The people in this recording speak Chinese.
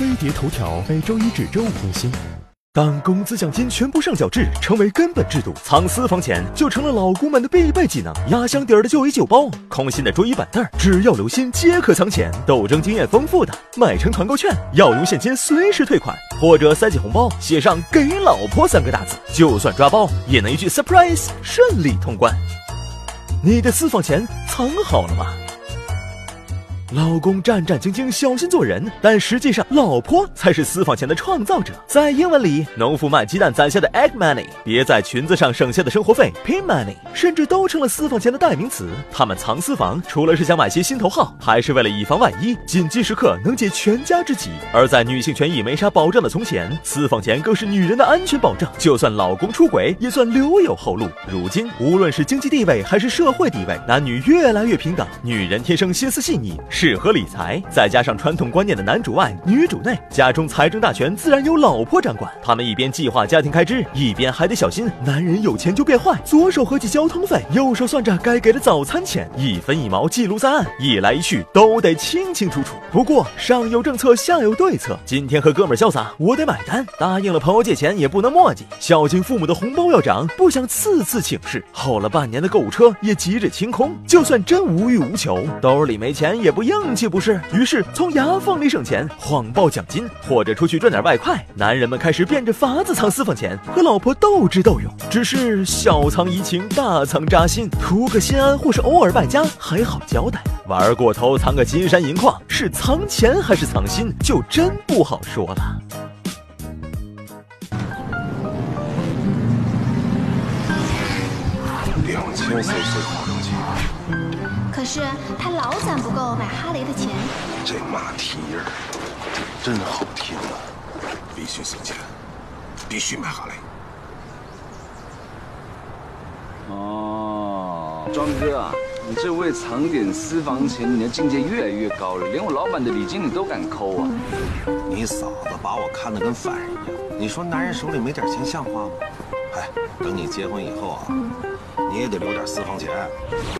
飞碟头条每周一至周五更新。当工资奖金全部上缴制成为根本制度，藏私房钱就成了老公们的必备技能。压箱底儿的旧衣旧包，空心的桌椅板凳，只要留心皆可藏钱。斗争经验丰富的，买成团购券，要用现金随时退款，或者塞进红包，写上“给老婆”三个大字，就算抓包也能一句 surprise 顺利通关。你的私房钱藏好了吗？老公战战兢兢，小心做人，但实际上，老婆才是私房钱的创造者。在英文里，农夫卖鸡蛋攒下的 egg money，别在裙子上省下的生活费 pin money，甚至都成了私房钱的代名词。他们藏私房，除了是想买些心头好，还是为了以防万一，紧急时刻能解全家之急。而在女性权益没啥保障的从前，私房钱更是女人的安全保障。就算老公出轨，也算留有后路。如今，无论是经济地位还是社会地位，男女越来越平等。女人天生心思细腻。适合理财，再加上传统观念的男主外女主内，家中财政大权自然由老婆掌管。他们一边计划家庭开支，一边还得小心男人有钱就变坏。左手合计交通费，右手算着该给的早餐钱，一分一毛记录在案，一来一去都得清清楚楚。不过上有政策，下有对策。今天和哥们潇洒，我得买单。答应了朋友借钱也不能磨叽，孝敬父母的红包要涨，不想次次请示。候了半年的购物车也急着清空，就算真无欲无求，兜里没钱也不硬气。不是，于是从牙缝里省钱，谎报奖金，或者出去赚点外快。男人们开始变着法子藏私房钱，和老婆斗智斗勇。只是小藏怡情，大藏扎心，图个心安，或是偶尔败家还好交代。玩过头藏个金山银矿，是藏钱还是藏心，就真不好说了。两千 cc 发动机。可是他老攒不够买哈雷的钱。这马蹄印儿真好听啊！必须送钱，必须买哈雷。哦，庄哥，你这为藏点私房钱，你的境界越来越高了，连我老板的礼金你都敢抠啊！你嫂子把我看得跟凡人一样，你说男人手里没点钱像话吗？哎，等你结婚以后啊，你也得留点私房钱。